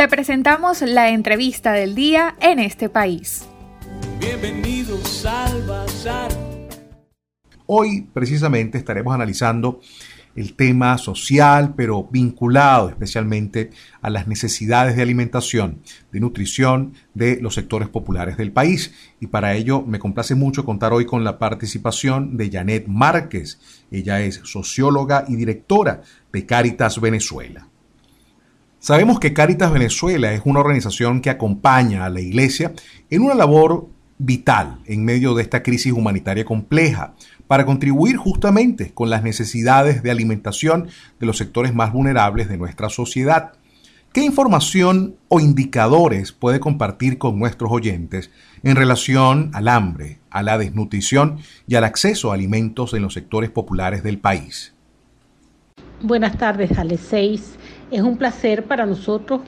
Te presentamos la entrevista del día en este país. Bienvenidos al Bazar. Hoy precisamente estaremos analizando el tema social, pero vinculado especialmente a las necesidades de alimentación, de nutrición de los sectores populares del país. Y para ello me complace mucho contar hoy con la participación de Janet Márquez. Ella es socióloga y directora de Caritas Venezuela. Sabemos que Caritas Venezuela es una organización que acompaña a la Iglesia en una labor vital en medio de esta crisis humanitaria compleja, para contribuir justamente con las necesidades de alimentación de los sectores más vulnerables de nuestra sociedad. ¿Qué información o indicadores puede compartir con nuestros oyentes en relación al hambre, a la desnutrición y al acceso a alimentos en los sectores populares del país? Buenas tardes, Alex Es un placer para nosotros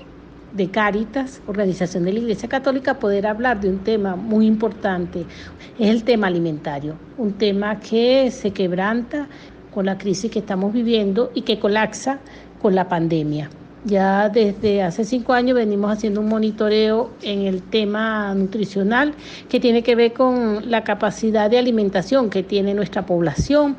de Cáritas, organización de la Iglesia Católica, poder hablar de un tema muy importante, es el tema alimentario, un tema que se quebranta con la crisis que estamos viviendo y que colapsa con la pandemia. Ya desde hace cinco años venimos haciendo un monitoreo en el tema nutricional que tiene que ver con la capacidad de alimentación que tiene nuestra población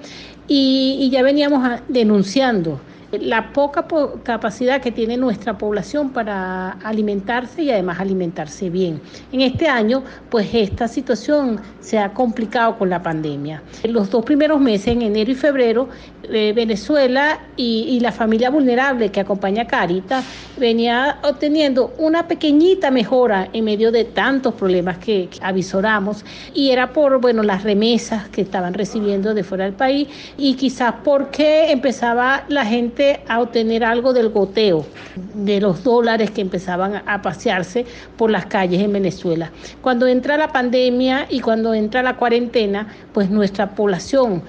y, y ya veníamos denunciando la poca capacidad que tiene nuestra población para alimentarse y además alimentarse bien. En este año, pues esta situación se ha complicado con la pandemia. En los dos primeros meses, en enero y febrero, eh, Venezuela y, la familia vulnerable que acompaña a Carita venía obteniendo una pequeñita mejora en medio de tantos problemas que, que avisoramos y era por bueno las remesas que estaban recibiendo de fuera del país y quizás porque empezaba la gente a obtener algo del goteo, de los dólares que empezaban a pasearse por las calles en Venezuela. Cuando entra la pandemia y cuando entra la cuarentena, pues nuestra población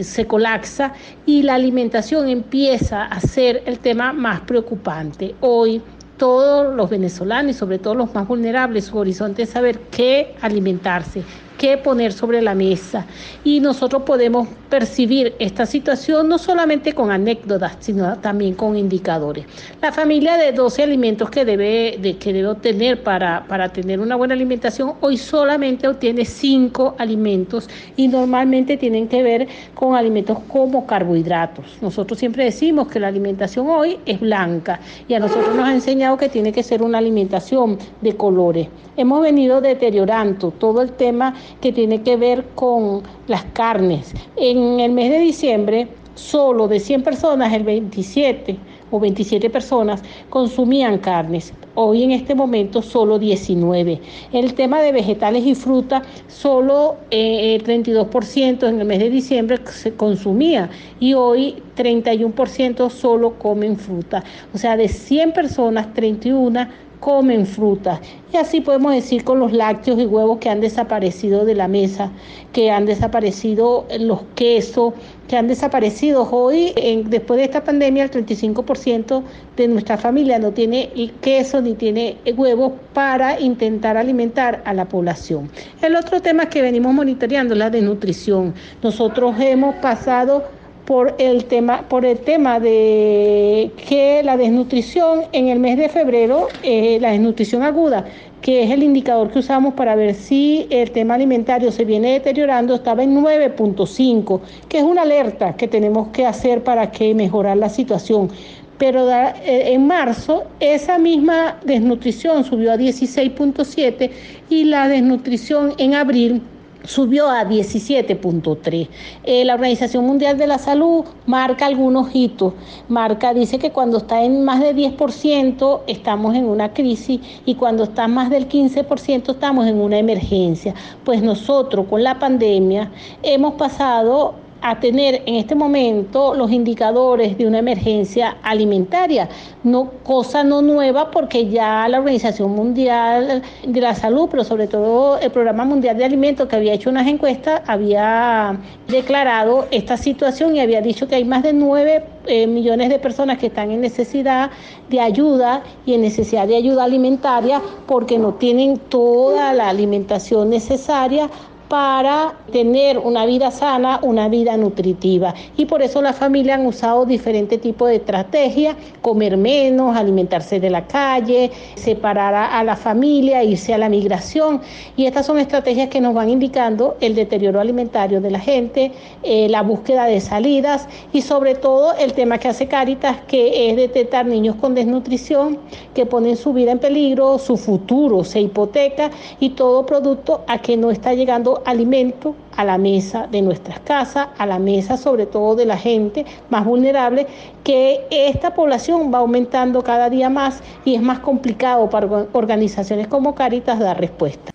se colapsa y la alimentación empieza a ser el tema más preocupante. Hoy todos los venezolanos y sobre todo los más vulnerables, su horizonte es saber qué alimentarse, qué poner sobre la mesa. Y nosotros podemos percibir esta situación no solamente con anécdotas, sino también con indicadores. La familia de 12 alimentos que debe, de, que debe obtener para, para tener una buena alimentación, hoy solamente obtiene 5 alimentos y normalmente tienen que ver con alimentos como carbohidratos. Nosotros siempre decimos que la alimentación hoy es blanca y a nosotros nos ha enseñado que tiene que ser una alimentación de colores. Hemos venido deteriorando todo el tema que tiene que ver con las carnes. En el mes de diciembre, solo de 100 personas, el 27 o 27 personas consumían carnes. Hoy en este momento solo 19. El tema de vegetales y fruta, solo eh, el 32% en el mes de diciembre se consumía y hoy 31% solo comen fruta. O sea, de 100 personas, 31 comen frutas. Y así podemos decir con los lácteos y huevos que han desaparecido de la mesa, que han desaparecido los quesos, que han desaparecido. Hoy, después de esta pandemia, el 35% de nuestra familia no tiene queso ni tiene huevos para intentar alimentar a la población. El otro tema que venimos monitoreando es la desnutrición. Nosotros hemos pasado por el tema, por el tema de que la desnutrición en el mes de febrero, eh, la desnutrición aguda, que es el indicador que usamos para ver si el tema alimentario se viene deteriorando, estaba en 9.5, que es una alerta que tenemos que hacer para que mejorar la situación. Pero eh, en marzo esa misma desnutrición subió a 16.7 y la desnutrición en abril subió a 17.3. Eh, la Organización Mundial de la Salud marca algunos hitos. Marca, dice que cuando está en más de 10% estamos en una crisis y cuando está más del 15% estamos en una emergencia. Pues nosotros con la pandemia hemos pasado a tener en este momento los indicadores de una emergencia alimentaria, no cosa no nueva porque ya la Organización Mundial de la Salud, pero sobre todo el Programa Mundial de Alimentos que había hecho unas encuestas, había declarado esta situación y había dicho que hay más de 9 eh, millones de personas que están en necesidad de ayuda y en necesidad de ayuda alimentaria porque no tienen toda la alimentación necesaria para tener una vida sana, una vida nutritiva. Y por eso las familias han usado diferentes tipos de estrategias, comer menos, alimentarse de la calle, separar a, la familia, irse a la migración. Y estas son estrategias que nos van indicando el deterioro alimentario de la gente, eh, la búsqueda de salidas y sobre todo el tema que hace Caritas, que es detectar niños con desnutrición que ponen su vida en peligro, su futuro se hipoteca y todo producto a que no está llegando alimento a la mesa de nuestras casas, a la mesa sobre todo de la gente más vulnerable, que esta población va aumentando cada día más y es más complicado para organizaciones como Caritas dar respuesta.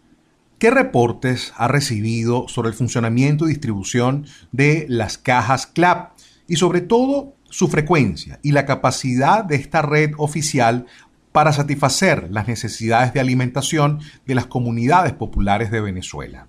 ¿Qué reportes ha recibido sobre el funcionamiento y distribución de las cajas CLAP y sobre todo su frecuencia y la capacidad de esta red oficial para satisfacer las necesidades de alimentación de las comunidades populares de Venezuela.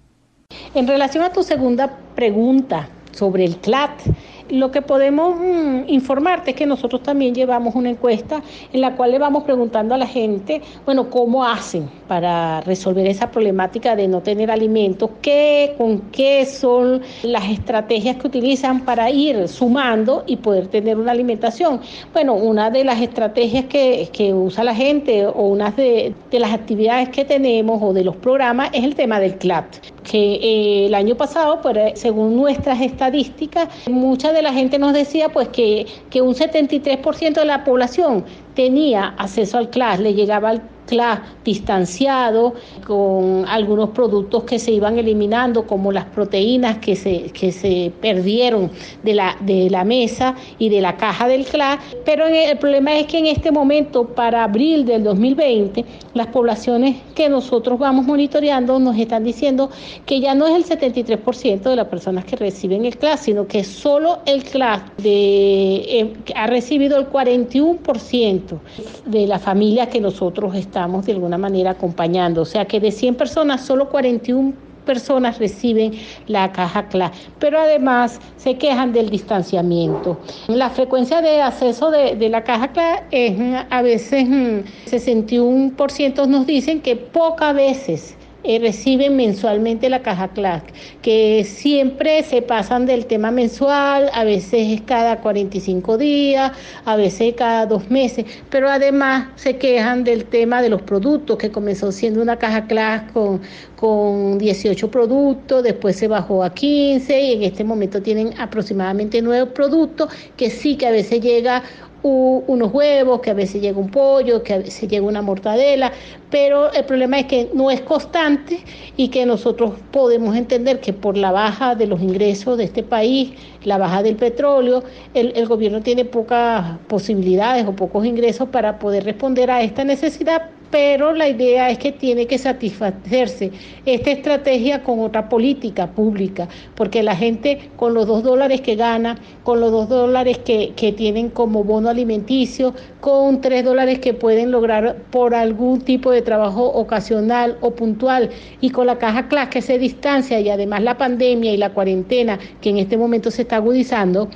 En relación a tu segunda pregunta sobre el CLAT, lo que podemos mm, informarte es que nosotros también llevamos una encuesta en la cual le vamos preguntando a la gente, bueno, cómo hacen para resolver esa problemática de no tener alimentos, qué, con qué son las estrategias que utilizan para ir sumando y poder tener una alimentación. Bueno, una de las estrategias que, que usa la gente o una de, de, las actividades que tenemos o de los programas es el tema del CLAT, que eh, el año pasado, pues, según nuestras estadísticas, mucha de la gente nos decía pues que, que un 73% de la población tenía acceso al CLAS, le llegaba al CLAS distanciado, con algunos productos que se iban eliminando, como las proteínas que se, que se perdieron de la, de la mesa y de la caja del CLAS. Pero el problema es que en este momento, para abril del 2020, las poblaciones que nosotros vamos monitoreando nos están diciendo que ya no es el 73% de las personas que reciben el CLAS, sino que solo el CLAS de, eh, ha recibido el 41% de la familia que nosotros estamos de alguna manera acompañando. O sea que de 100 personas, solo 41 personas reciben la caja CLA, pero además se quejan del distanciamiento. La frecuencia de acceso de, de la caja CLA es a veces 61% mm, nos dicen que pocas veces eh, reciben mensualmente la caja CLAC, que siempre se pasan del tema mensual, a veces es cada 45 días, a veces cada dos meses, pero además se quejan del tema de los productos, que comenzó siendo una caja CLAC con, con 18 productos, después se bajó a 15 y en este momento tienen aproximadamente 9 productos, que sí que a veces llega unos huevos, que a veces llega un pollo, que a veces llega una mortadela, pero el problema es que no es constante y que nosotros podemos entender que por la baja de los ingresos de este país, la baja del petróleo, el, el gobierno tiene pocas posibilidades o pocos ingresos para poder responder a esta necesidad, pero la idea es que tiene que satisfacerse esta estrategia con otra política pública, porque la gente con los dos dólares que gana, con los dos dólares que, que tienen como bono alimenticio, con tres dólares que pueden lograr por algún tipo de trabajo ocasional o puntual y con la caja CLAS que se distancia y además la pandemia y la cuarentena que en este momento se está agudizando,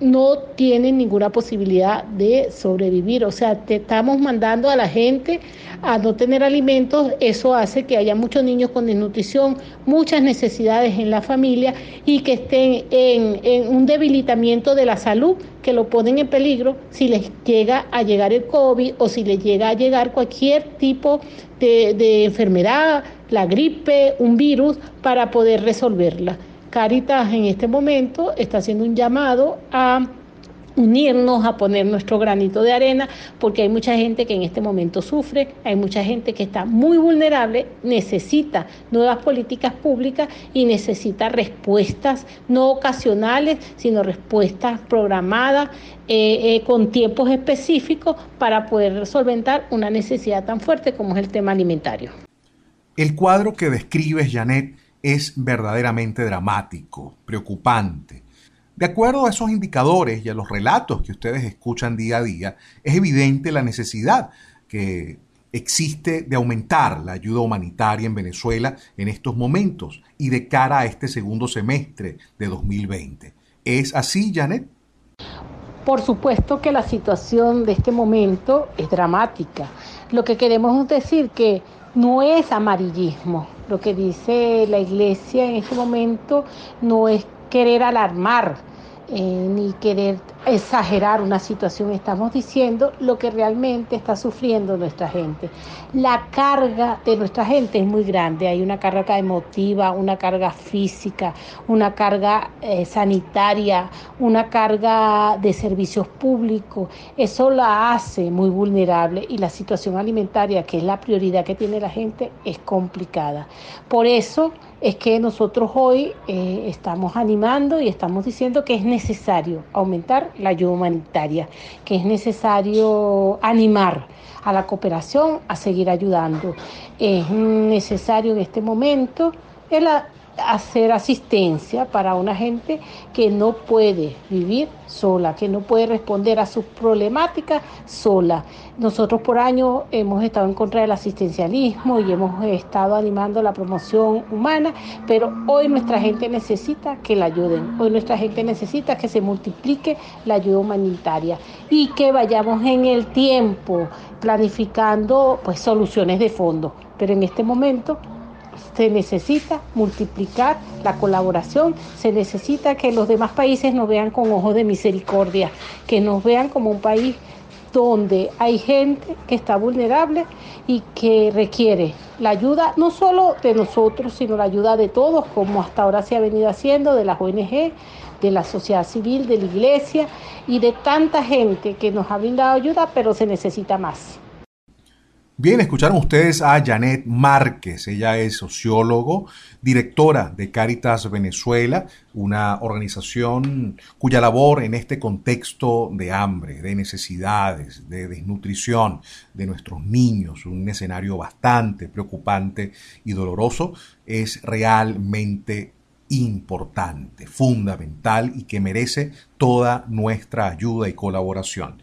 no tienen ninguna posibilidad de sobrevivir. O sea, te estamos mandando a la gente a no tener alimentos, eso hace que haya muchos niños con desnutrición, muchas necesidades en la familia y que estén en, un debilitamiento de la salud que lo ponen en peligro si les llega a llegar el COVID o si les llega a llegar cualquier tipo de, de enfermedad, la gripe, un virus, para poder resolverla. Caritas en este momento está haciendo un llamado a unirnos, a poner nuestro granito de arena, porque hay mucha gente que en este momento sufre, hay mucha gente que está muy vulnerable, necesita nuevas políticas públicas y necesita respuestas no ocasionales, sino respuestas programadas eh, eh, con tiempos específicos para poder solventar una necesidad tan fuerte como es el tema alimentario. El cuadro que describes, Janet, es verdaderamente dramático, preocupante. De acuerdo a esos indicadores y a los relatos que ustedes escuchan día a día, es evidente la necesidad que existe de aumentar la ayuda humanitaria en Venezuela en estos momentos y de cara a este segundo semestre de 2020. ¿Es así, Janet? Por supuesto que la situación de este momento es dramática. Lo que queremos decir que no es amarillismo, Lo que dice la iglesia en este momento no es querer alarmar, eh, ni querer exagerar una situación, estamos diciendo lo que realmente está sufriendo nuestra gente. La carga de nuestra gente es muy grande, hay una carga emotiva, una carga física, una carga eh, sanitaria, una carga de servicios públicos, eso la hace muy vulnerable y la situación alimentaria, que es la prioridad que tiene la gente, es complicada. Por eso es que nosotros hoy eh, estamos animando y estamos diciendo que es necesario aumentar la ayuda humanitaria, que es necesario animar a la cooperación a seguir ayudando. Es necesario en este momento el hacer asistencia para una gente que no puede vivir sola, que no puede responder a sus problemáticas sola. Nosotros por años hemos estado en contra del asistencialismo y hemos estado animando la promoción humana, pero hoy nuestra gente necesita que la ayuden, hoy nuestra gente necesita que se multiplique la ayuda humanitaria y que vayamos en el tiempo planificando pues soluciones de fondo. Pero en este momento se necesita multiplicar la colaboración, se necesita que los demás países nos vean con ojos de misericordia, que nos vean como un país donde hay gente que está vulnerable y que requiere la ayuda no solo de nosotros, sino la ayuda de todos, como hasta ahora se ha venido haciendo, de las ONG, de la sociedad civil, de la iglesia y de tanta gente que nos ha brindado ayuda, pero se necesita más. Bien, escucharon ustedes a Janet Márquez. Ella es sociólogo, directora de Caritas Venezuela, una organización cuya labor en este contexto de hambre, de necesidades, de desnutrición de nuestros niños, un escenario bastante preocupante y doloroso, es realmente importante, fundamental y que merece toda nuestra ayuda y colaboración.